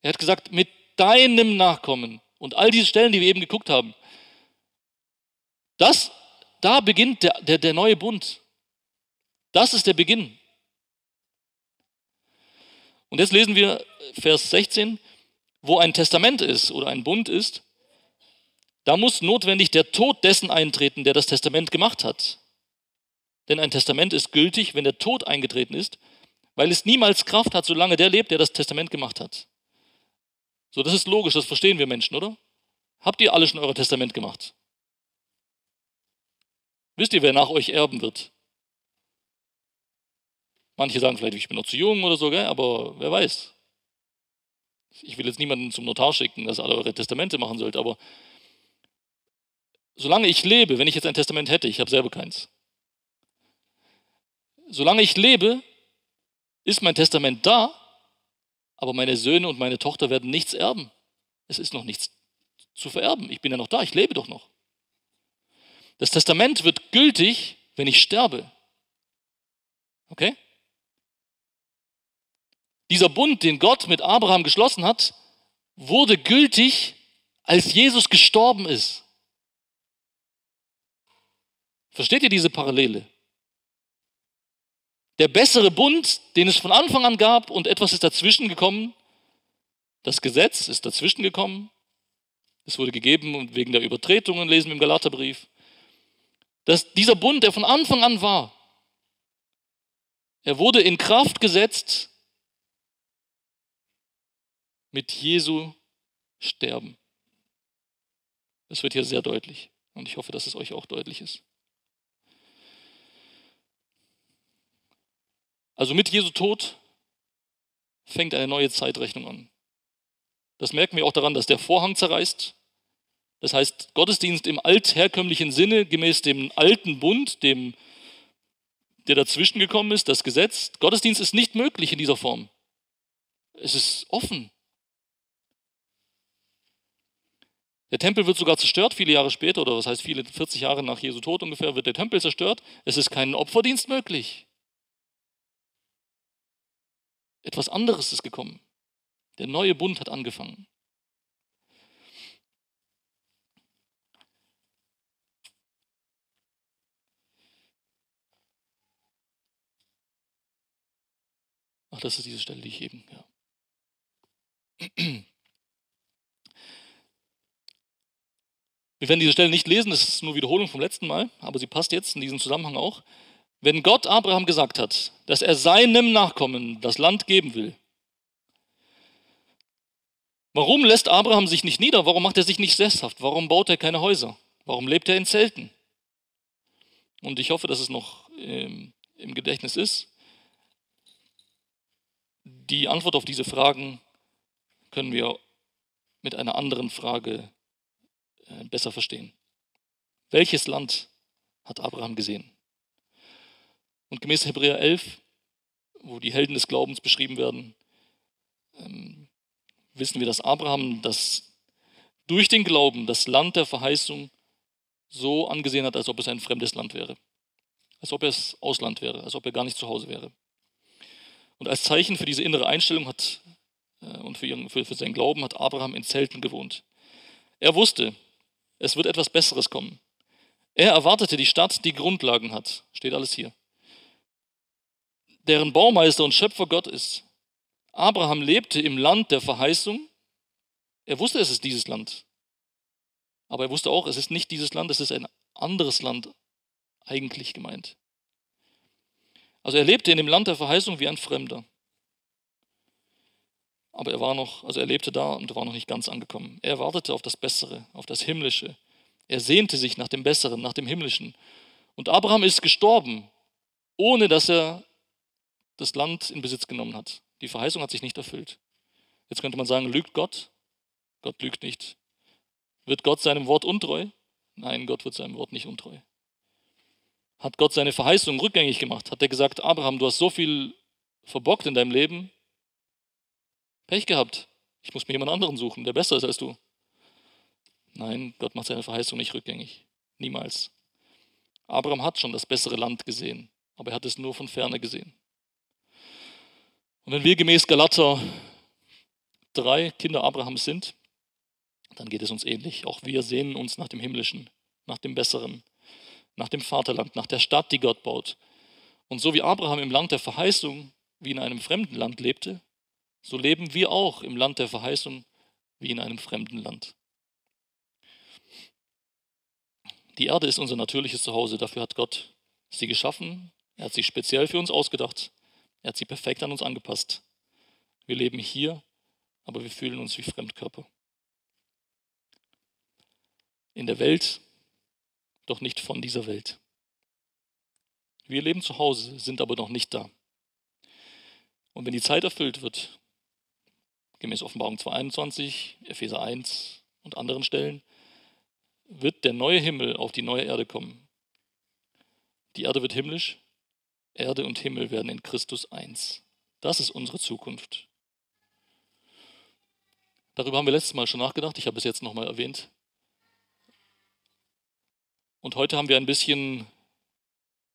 Er hat gesagt, mit deinem Nachkommen. Und all diese Stellen, die wir eben geguckt haben, das, da beginnt der, der, der neue Bund. Das ist der Beginn. Und jetzt lesen wir Vers 16, wo ein Testament ist oder ein Bund ist, da muss notwendig der Tod dessen eintreten, der das Testament gemacht hat. Denn ein Testament ist gültig, wenn der Tod eingetreten ist, weil es niemals Kraft hat, solange der lebt, der das Testament gemacht hat. So, das ist logisch, das verstehen wir Menschen, oder? Habt ihr alle schon euer Testament gemacht? Wisst ihr, wer nach euch erben wird? Manche sagen vielleicht, ich bin noch zu jung oder so, gell? aber wer weiß. Ich will jetzt niemanden zum Notar schicken, dass alle eure Testamente machen sollt, aber solange ich lebe, wenn ich jetzt ein Testament hätte, ich habe selber keins, solange ich lebe, ist mein Testament da aber meine Söhne und meine Tochter werden nichts erben. Es ist noch nichts zu vererben. Ich bin ja noch da, ich lebe doch noch. Das Testament wird gültig, wenn ich sterbe. Okay? Dieser Bund, den Gott mit Abraham geschlossen hat, wurde gültig, als Jesus gestorben ist. Versteht ihr diese Parallele? Der bessere Bund, den es von Anfang an gab und etwas ist dazwischen gekommen. Das Gesetz ist dazwischen gekommen. Es wurde gegeben und wegen der Übertretungen lesen wir im Galaterbrief. Dass dieser Bund, der von Anfang an war, er wurde in Kraft gesetzt mit Jesu Sterben. Das wird hier sehr deutlich und ich hoffe, dass es euch auch deutlich ist. Also mit Jesu Tod fängt eine neue Zeitrechnung an. Das merken wir auch daran, dass der Vorhang zerreißt. Das heißt, Gottesdienst im altherkömmlichen Sinne, gemäß dem alten Bund, dem, der dazwischen gekommen ist, das Gesetz. Gottesdienst ist nicht möglich in dieser Form. Es ist offen. Der Tempel wird sogar zerstört, viele Jahre später, oder was heißt viele, 40 Jahre nach Jesu Tod ungefähr, wird der Tempel zerstört. Es ist kein Opferdienst möglich. Etwas anderes ist gekommen. Der neue Bund hat angefangen. Ach, das ist diese Stelle, die ich eben, ja. Wir werden diese Stelle nicht lesen, das ist nur Wiederholung vom letzten Mal, aber sie passt jetzt in diesem Zusammenhang auch. Wenn Gott Abraham gesagt hat, dass er seinem Nachkommen das Land geben will, warum lässt Abraham sich nicht nieder? Warum macht er sich nicht sesshaft? Warum baut er keine Häuser? Warum lebt er in Zelten? Und ich hoffe, dass es noch ähm, im Gedächtnis ist. Die Antwort auf diese Fragen können wir mit einer anderen Frage äh, besser verstehen. Welches Land hat Abraham gesehen? Und gemäß Hebräer 11, wo die Helden des Glaubens beschrieben werden, ähm, wissen wir, dass Abraham das durch den Glauben das Land der Verheißung so angesehen hat, als ob es ein fremdes Land wäre. Als ob es Ausland wäre, als ob er gar nicht zu Hause wäre. Und als Zeichen für diese innere Einstellung hat äh, und für, ihren, für, für seinen Glauben hat Abraham in Zelten gewohnt. Er wusste, es wird etwas Besseres kommen. Er erwartete die Stadt, die Grundlagen hat. Steht alles hier. Deren Baumeister und Schöpfer Gott ist. Abraham lebte im Land der Verheißung. Er wusste, es ist dieses Land. Aber er wusste auch, es ist nicht dieses Land, es ist ein anderes Land eigentlich gemeint. Also er lebte in dem Land der Verheißung wie ein Fremder. Aber er war noch, also er lebte da und war noch nicht ganz angekommen. Er wartete auf das Bessere, auf das Himmlische. Er sehnte sich nach dem Besseren, nach dem Himmlischen. Und Abraham ist gestorben, ohne dass er das Land in Besitz genommen hat. Die Verheißung hat sich nicht erfüllt. Jetzt könnte man sagen, lügt Gott? Gott lügt nicht. Wird Gott seinem Wort untreu? Nein, Gott wird seinem Wort nicht untreu. Hat Gott seine Verheißung rückgängig gemacht? Hat er gesagt, Abraham, du hast so viel verbockt in deinem Leben, Pech gehabt. Ich muss mir jemand anderen suchen, der besser ist als du. Nein, Gott macht seine Verheißung nicht rückgängig. Niemals. Abraham hat schon das bessere Land gesehen, aber er hat es nur von ferne gesehen. Und wenn wir gemäß Galater drei Kinder Abrahams sind, dann geht es uns ähnlich. Auch wir sehnen uns nach dem Himmlischen, nach dem Besseren, nach dem Vaterland, nach der Stadt, die Gott baut. Und so wie Abraham im Land der Verheißung wie in einem fremden Land lebte, so leben wir auch im Land der Verheißung wie in einem fremden Land. Die Erde ist unser natürliches Zuhause, dafür hat Gott sie geschaffen, er hat sie speziell für uns ausgedacht, er hat sie perfekt an uns angepasst. Wir leben hier, aber wir fühlen uns wie Fremdkörper. In der Welt, doch nicht von dieser Welt. Wir leben zu Hause, sind aber noch nicht da. Und wenn die Zeit erfüllt wird, gemäß Offenbarung 22, Epheser 1 und anderen Stellen, wird der neue Himmel auf die neue Erde kommen. Die Erde wird himmlisch, Erde und Himmel werden in Christus eins. Das ist unsere Zukunft. Darüber haben wir letztes Mal schon nachgedacht, ich habe es jetzt nochmal erwähnt. Und heute haben wir ein bisschen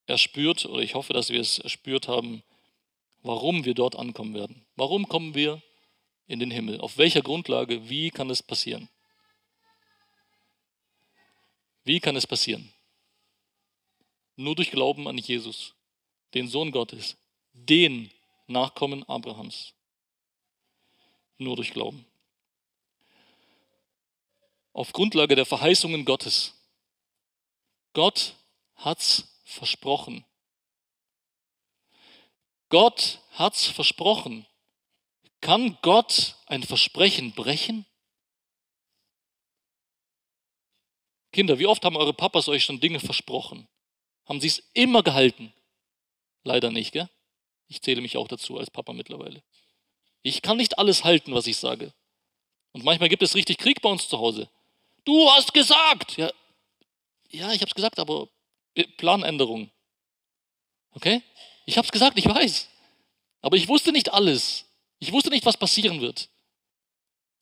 erspürt, oder ich hoffe, dass wir es erspürt haben, warum wir dort ankommen werden. Warum kommen wir in den Himmel? Auf welcher Grundlage? Wie kann es passieren? Wie kann es passieren? Nur durch Glauben an Jesus, den Sohn Gottes, den Nachkommen Abrahams. Nur durch Glauben. Auf Grundlage der Verheißungen Gottes. Gott hat's versprochen. Gott hat's versprochen. Kann Gott ein Versprechen brechen? Kinder, wie oft haben eure Papas euch schon Dinge versprochen? Haben sie es immer gehalten? Leider nicht, gell? Ich zähle mich auch dazu als Papa mittlerweile. Ich kann nicht alles halten, was ich sage. Und manchmal gibt es richtig Krieg bei uns zu Hause. Du hast gesagt! Ja, ja ich habe es gesagt, aber Planänderung. Okay? Ich habe es gesagt, ich weiß. Aber ich wusste nicht alles. Ich wusste nicht, was passieren wird.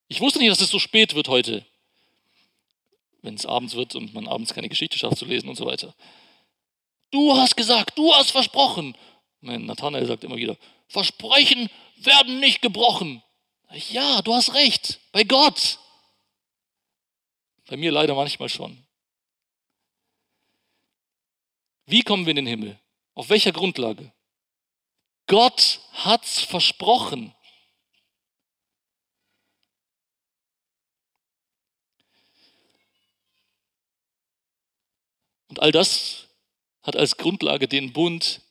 Ich wusste nicht, dass es so spät wird heute. Wenn es abends wird und man abends keine Geschichte schafft zu lesen und so weiter. Du hast gesagt, du hast versprochen. Mein Nathanael sagt immer wieder, Versprechen werden nicht gebrochen. Ja, du hast recht, bei Gott. Bei mir leider manchmal schon. Wie kommen wir in den Himmel? Auf welcher Grundlage? Gott hat's versprochen. Und all das hat als Grundlage den Bund,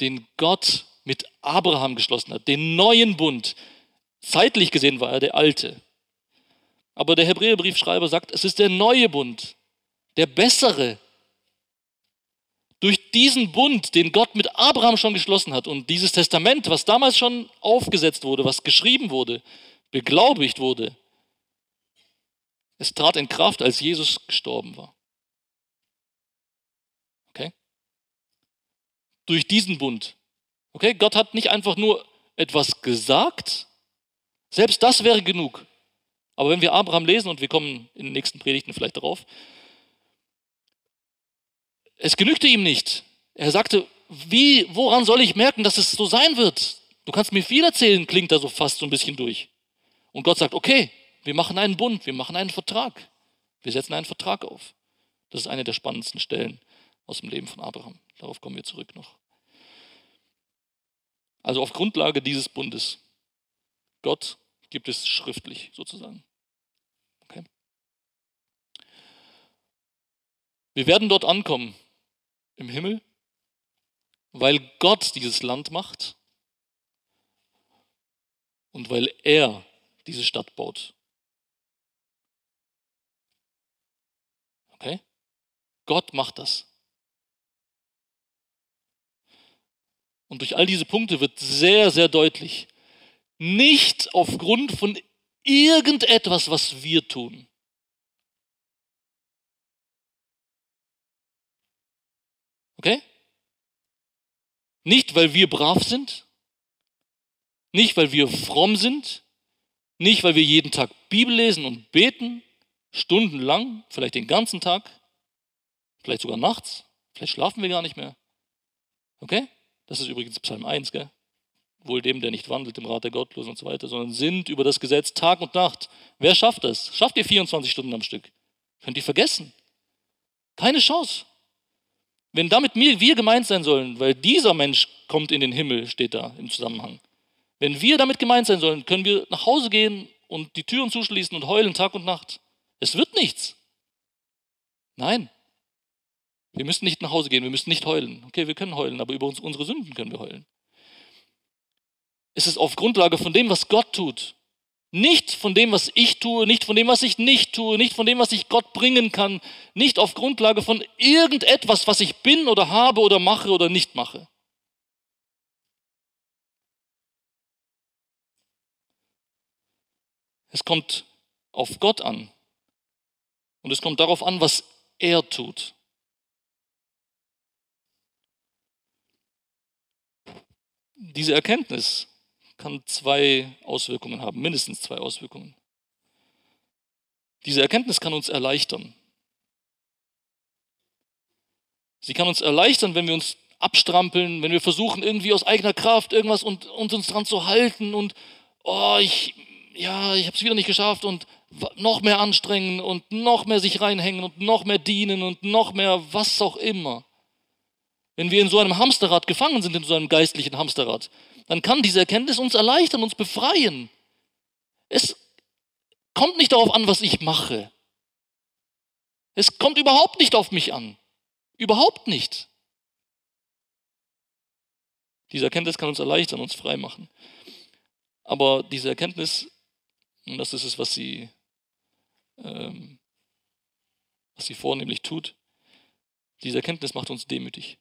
den Gott mit Abraham geschlossen hat, den neuen Bund. Zeitlich gesehen war er der alte. Aber der Hebräerbriefschreiber sagt, es ist der neue Bund, der bessere. Durch diesen Bund, den Gott mit Abraham schon geschlossen hat und dieses Testament, was damals schon aufgesetzt wurde, was geschrieben wurde, beglaubigt wurde, es trat in Kraft, als Jesus gestorben war. Okay? Durch diesen Bund. Okay? Gott hat nicht einfach nur etwas gesagt, selbst das wäre genug. Aber wenn wir Abraham lesen, und wir kommen in den nächsten Predigten vielleicht darauf, es genügte ihm nicht. Er sagte, wie, woran soll ich merken, dass es so sein wird? Du kannst mir viel erzählen, klingt da so fast so ein bisschen durch. Und Gott sagt, okay, wir machen einen Bund, wir machen einen Vertrag. Wir setzen einen Vertrag auf. Das ist eine der spannendsten Stellen aus dem Leben von Abraham. Darauf kommen wir zurück noch. Also auf Grundlage dieses Bundes. Gott gibt es schriftlich sozusagen. Okay. Wir werden dort ankommen im Himmel, weil Gott dieses Land macht und weil er diese Stadt baut. Okay? Gott macht das. Und durch all diese Punkte wird sehr, sehr deutlich, nicht aufgrund von irgendetwas, was wir tun. Okay? Nicht, weil wir brav sind, nicht, weil wir fromm sind, nicht, weil wir jeden Tag Bibel lesen und beten, stundenlang, vielleicht den ganzen Tag, vielleicht sogar nachts, vielleicht schlafen wir gar nicht mehr. Okay? Das ist übrigens Psalm 1, gell? Wohl dem, der nicht wandelt im Rat der Gottlosen und so weiter, sondern sind über das Gesetz Tag und Nacht. Wer schafft das? Schafft ihr 24 Stunden am Stück? Könnt ihr vergessen. Keine Chance. Wenn damit wir gemeint sein sollen, weil dieser Mensch kommt in den Himmel, steht da im Zusammenhang. Wenn wir damit gemeint sein sollen, können wir nach Hause gehen und die Türen zuschließen und heulen Tag und Nacht. Es wird nichts. Nein. Wir müssen nicht nach Hause gehen, wir müssen nicht heulen. Okay, wir können heulen, aber über uns, unsere Sünden können wir heulen. Es ist auf Grundlage von dem, was Gott tut. Nicht von dem, was ich tue, nicht von dem, was ich nicht tue, nicht von dem, was ich Gott bringen kann, nicht auf Grundlage von irgendetwas, was ich bin oder habe oder mache oder nicht mache. Es kommt auf Gott an. Und es kommt darauf an, was er tut. Diese Erkenntnis kann zwei Auswirkungen haben, mindestens zwei Auswirkungen. Diese Erkenntnis kann uns erleichtern. Sie kann uns erleichtern, wenn wir uns abstrampeln, wenn wir versuchen, irgendwie aus eigener Kraft irgendwas und, und uns dran zu halten und, oh, ich, ja, ich habe es wieder nicht geschafft und noch mehr anstrengen und noch mehr sich reinhängen und noch mehr dienen und noch mehr was auch immer. Wenn wir in so einem Hamsterrad gefangen sind, in so einem geistlichen Hamsterrad, dann kann diese Erkenntnis uns erleichtern, uns befreien. Es kommt nicht darauf an, was ich mache. Es kommt überhaupt nicht auf mich an. Überhaupt nicht. Diese Erkenntnis kann uns erleichtern, uns frei machen. Aber diese Erkenntnis, und das ist es, was sie, ähm, was sie vornehmlich tut, diese Erkenntnis macht uns demütig.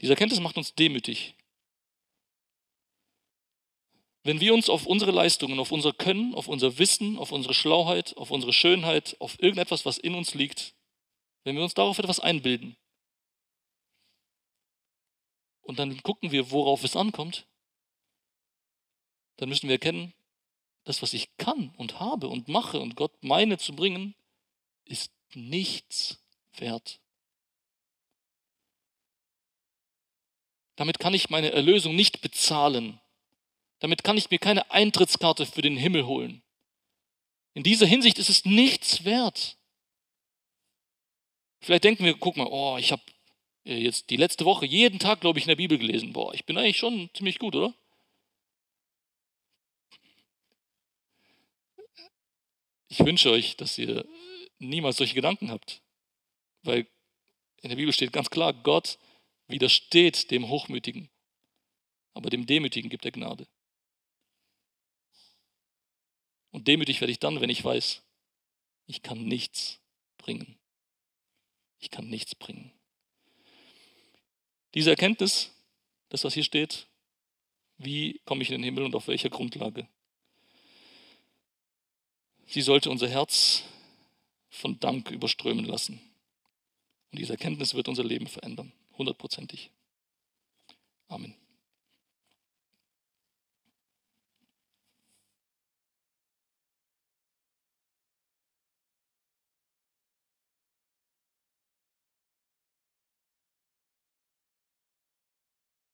Diese Erkenntnis macht uns demütig. Wenn wir uns auf unsere Leistungen, auf unser Können, auf unser Wissen, auf unsere Schlauheit, auf unsere Schönheit, auf irgendetwas, was in uns liegt, wenn wir uns darauf etwas einbilden und dann gucken wir, worauf es ankommt, dann müssen wir erkennen, das, was ich kann und habe und mache und Gott meine zu bringen, ist nichts wert. Damit kann ich meine Erlösung nicht bezahlen. Damit kann ich mir keine Eintrittskarte für den Himmel holen. In dieser Hinsicht ist es nichts wert. Vielleicht denken wir, guck mal, oh, ich habe äh, jetzt die letzte Woche jeden Tag, glaube ich, in der Bibel gelesen. Boah, ich bin eigentlich schon ziemlich gut, oder? Ich wünsche euch, dass ihr niemals solche Gedanken habt. Weil in der Bibel steht ganz klar, Gott widersteht dem Hochmütigen, aber dem Demütigen gibt er Gnade. Und demütig werde ich dann, wenn ich weiß, ich kann nichts bringen. Ich kann nichts bringen. Diese Erkenntnis, das was hier steht, wie komme ich in den Himmel und auf welcher Grundlage? Sie sollte unser Herz von Dank überströmen lassen. Und diese Erkenntnis wird unser Leben verändern, hundertprozentig. Amen.